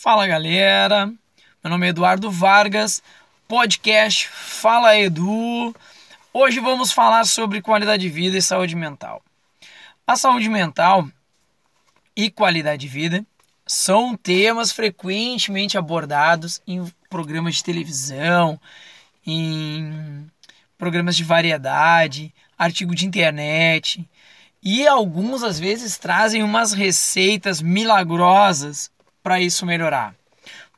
Fala galera, meu nome é Eduardo Vargas, podcast Fala Edu. Hoje vamos falar sobre qualidade de vida e saúde mental. A saúde mental e qualidade de vida são temas frequentemente abordados em programas de televisão, em programas de variedade, artigo de internet, e alguns às vezes trazem umas receitas milagrosas para isso melhorar.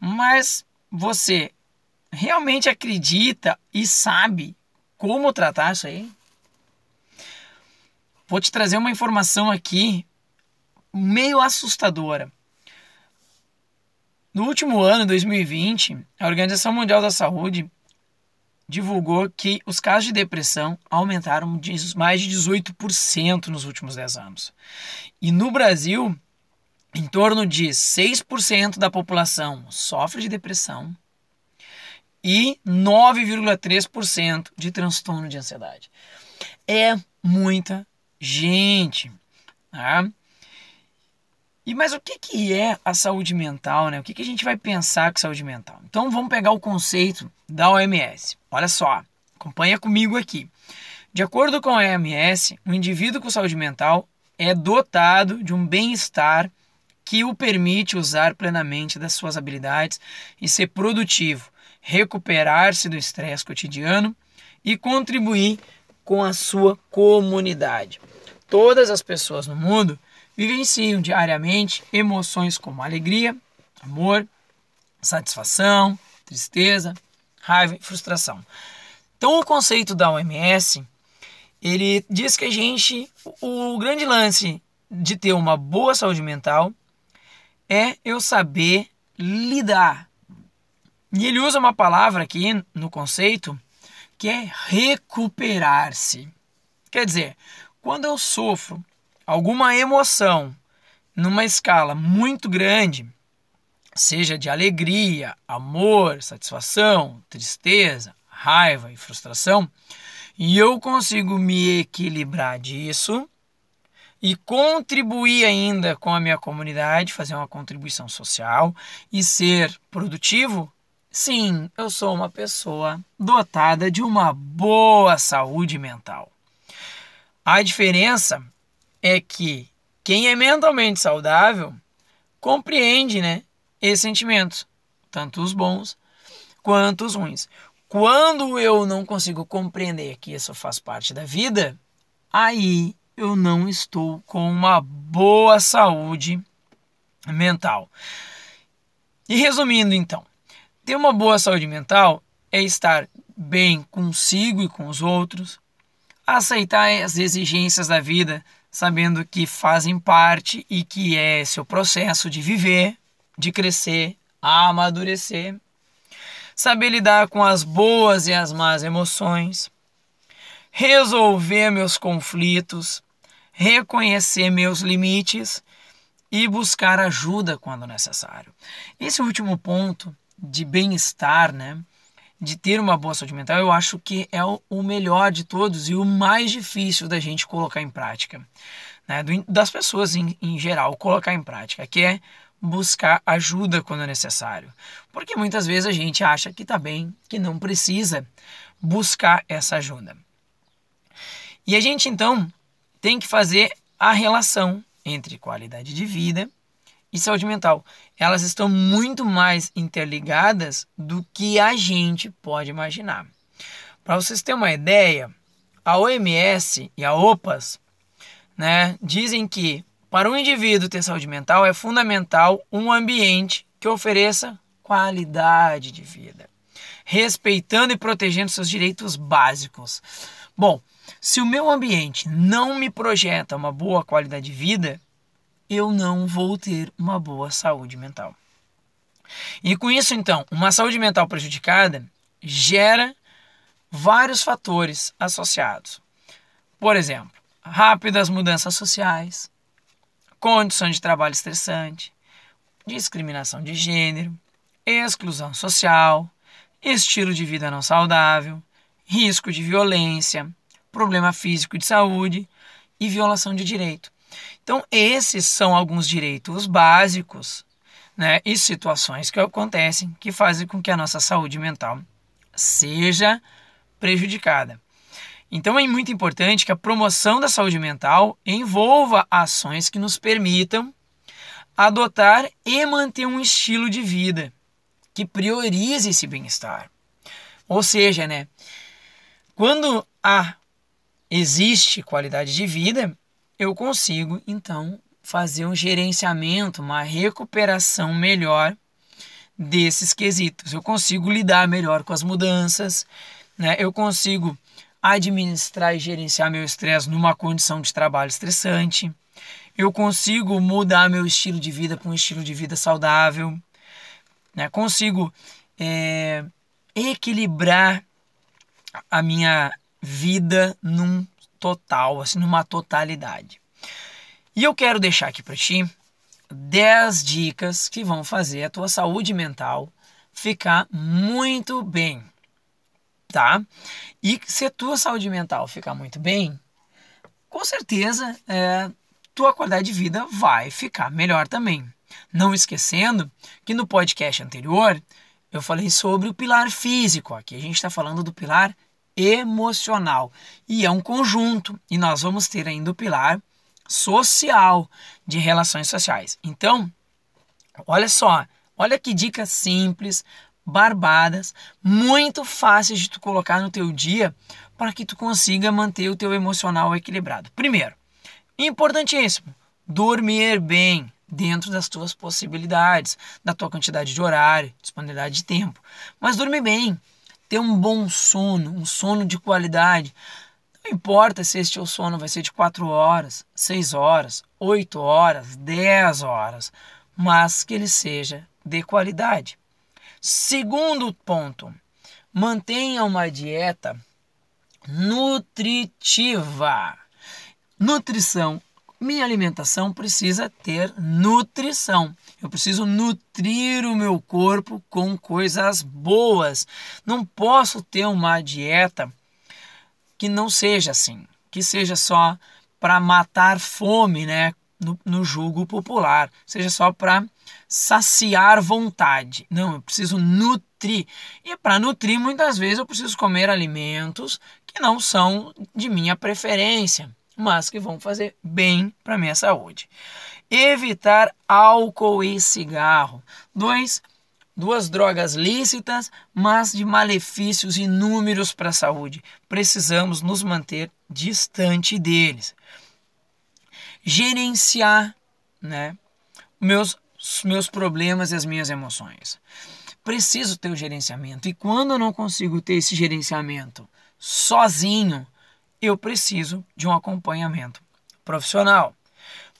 Mas você realmente acredita e sabe como tratar isso aí? Vou te trazer uma informação aqui meio assustadora. No último ano, 2020, a Organização Mundial da Saúde divulgou que os casos de depressão aumentaram mais de 18% nos últimos 10 anos. E no Brasil, em torno de 6% da população sofre de depressão e 9,3% de transtorno de ansiedade. É muita gente. Tá? E mas o que, que é a saúde mental, né? O que, que a gente vai pensar com saúde mental? Então vamos pegar o conceito da OMS. Olha só, acompanha comigo aqui. De acordo com a OMS, um indivíduo com saúde mental é dotado de um bem-estar que o permite usar plenamente das suas habilidades e ser produtivo, recuperar-se do estresse cotidiano e contribuir com a sua comunidade. Todas as pessoas no mundo vivenciam diariamente emoções como alegria, amor, satisfação, tristeza, raiva e frustração. Então, o conceito da OMS, ele diz que a gente, o grande lance de ter uma boa saúde mental é eu saber lidar. E ele usa uma palavra aqui no conceito que é recuperar-se. Quer dizer, quando eu sofro alguma emoção numa escala muito grande, seja de alegria, amor, satisfação, tristeza, raiva e frustração, e eu consigo me equilibrar disso e contribuir ainda com a minha comunidade, fazer uma contribuição social e ser produtivo, sim, eu sou uma pessoa dotada de uma boa saúde mental. A diferença é que quem é mentalmente saudável compreende, né, esses sentimentos, tanto os bons quanto os ruins. Quando eu não consigo compreender que isso faz parte da vida, aí eu não estou com uma boa saúde mental. E resumindo então, ter uma boa saúde mental é estar bem consigo e com os outros, aceitar as exigências da vida sabendo que fazem parte e que é seu processo de viver, de crescer, amadurecer. Saber lidar com as boas e as más emoções, resolver meus conflitos, reconhecer meus limites e buscar ajuda quando necessário. Esse último ponto de bem-estar, né? de ter uma boa saúde mental, eu acho que é o melhor de todos e o mais difícil da gente colocar em prática. Né? Das pessoas em, em geral, colocar em prática, que é buscar ajuda quando é necessário. Porque muitas vezes a gente acha que está bem, que não precisa buscar essa ajuda. E a gente então tem que fazer a relação entre qualidade de vida e saúde mental. Elas estão muito mais interligadas do que a gente pode imaginar. Para vocês terem uma ideia, a OMS e a OPAS né, dizem que para um indivíduo ter saúde mental é fundamental um ambiente que ofereça qualidade de vida, respeitando e protegendo seus direitos básicos. Bom, se o meu ambiente não me projeta uma boa qualidade de vida, eu não vou ter uma boa saúde mental. E com isso, então, uma saúde mental prejudicada gera vários fatores associados. Por exemplo, rápidas mudanças sociais, condições de trabalho estressante, discriminação de gênero, exclusão social, estilo de vida não saudável, risco de violência, problema físico de saúde e violação de direito. Então, esses são alguns direitos básicos né, e situações que acontecem que fazem com que a nossa saúde mental seja prejudicada. Então é muito importante que a promoção da saúde mental envolva ações que nos permitam adotar e manter um estilo de vida que priorize esse bem-estar. Ou seja, né, quando há existe qualidade de vida, eu consigo então fazer um gerenciamento, uma recuperação melhor desses quesitos. Eu consigo lidar melhor com as mudanças, né? Eu consigo administrar e gerenciar meu estresse numa condição de trabalho estressante. Eu consigo mudar meu estilo de vida para um estilo de vida saudável. Né? Consigo é, equilibrar a minha vida num total, assim, numa totalidade. E eu quero deixar aqui para ti 10 dicas que vão fazer a tua saúde mental ficar muito bem tá? E se a tua saúde mental ficar muito bem, com certeza é, tua qualidade de vida vai ficar melhor também. Não esquecendo que no podcast anterior eu falei sobre o pilar físico. Aqui a gente está falando do pilar emocional e é um conjunto e nós vamos ter ainda o pilar social de relações sociais. Então, olha só, olha que dica simples, barbadas, muito fáceis de tu colocar no teu dia para que tu consiga manter o teu emocional equilibrado. Primeiro, importantíssimo, dormir bem dentro das tuas possibilidades, da tua quantidade de horário, disponibilidade de tempo. Mas dormir bem, ter um bom sono, um sono de qualidade. Não importa se este teu sono vai ser de 4 horas, 6 horas, 8 horas, 10 horas, mas que ele seja de qualidade. Segundo ponto, mantenha uma dieta nutritiva. Nutrição. Minha alimentação precisa ter nutrição. Eu preciso nutrir o meu corpo com coisas boas. Não posso ter uma dieta que não seja assim, que seja só para matar fome, né? No, no julgo popular, seja só para saciar vontade. Não, eu preciso nutrir. E para nutrir, muitas vezes eu preciso comer alimentos que não são de minha preferência, mas que vão fazer bem para minha saúde. Evitar álcool e cigarro. Dois, duas drogas lícitas, mas de malefícios inúmeros para a saúde. Precisamos nos manter distante deles. Gerenciar, né, meus meus problemas e as minhas emoções. Preciso ter o gerenciamento. E quando eu não consigo ter esse gerenciamento sozinho, eu preciso de um acompanhamento profissional.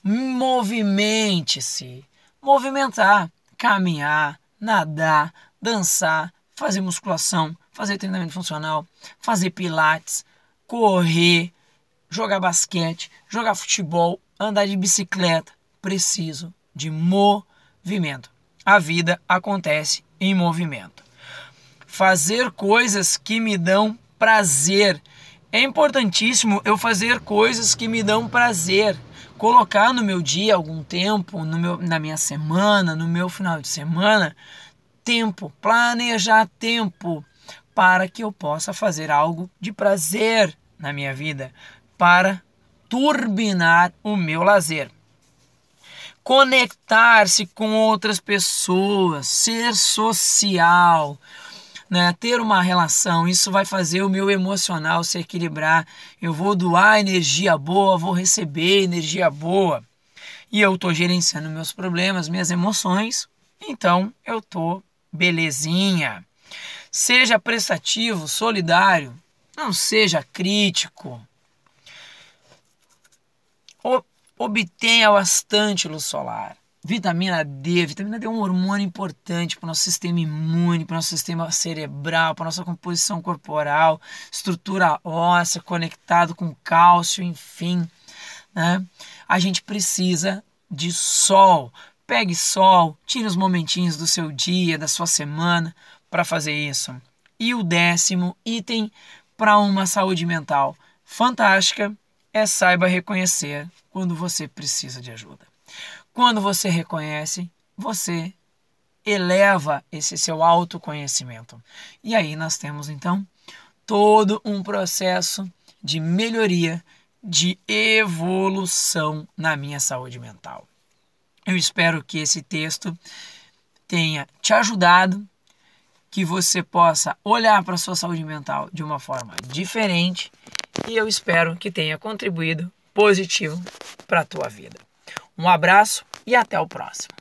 Movimente-se. Movimentar, caminhar, nadar, dançar, fazer musculação, fazer treinamento funcional, fazer pilates, correr, jogar basquete, jogar futebol, andar de bicicleta. Preciso de movimento. A vida acontece em movimento. Fazer coisas que me dão prazer. É importantíssimo eu fazer coisas que me dão prazer. Colocar no meu dia algum tempo, no meu, na minha semana, no meu final de semana, tempo, planejar tempo para que eu possa fazer algo de prazer na minha vida, para turbinar o meu lazer conectar-se com outras pessoas, ser social, né? ter uma relação. Isso vai fazer o meu emocional se equilibrar. Eu vou doar energia boa, vou receber energia boa. E eu estou gerenciando meus problemas, minhas emoções, então eu estou belezinha. Seja prestativo, solidário, não seja crítico obtenha bastante luz solar. Vitamina D, vitamina D é um hormônio importante para o nosso sistema imune, para o nosso sistema cerebral, para a nossa composição corporal, estrutura óssea, conectado com cálcio, enfim. Né? A gente precisa de sol. Pegue sol, tire os momentinhos do seu dia, da sua semana para fazer isso. E o décimo item para uma saúde mental fantástica é saiba reconhecer quando você precisa de ajuda. Quando você reconhece, você eleva esse seu autoconhecimento. E aí nós temos então todo um processo de melhoria, de evolução na minha saúde mental. Eu espero que esse texto tenha te ajudado, que você possa olhar para a sua saúde mental de uma forma diferente e eu espero que tenha contribuído positivo para a tua vida. Um abraço e até o próximo.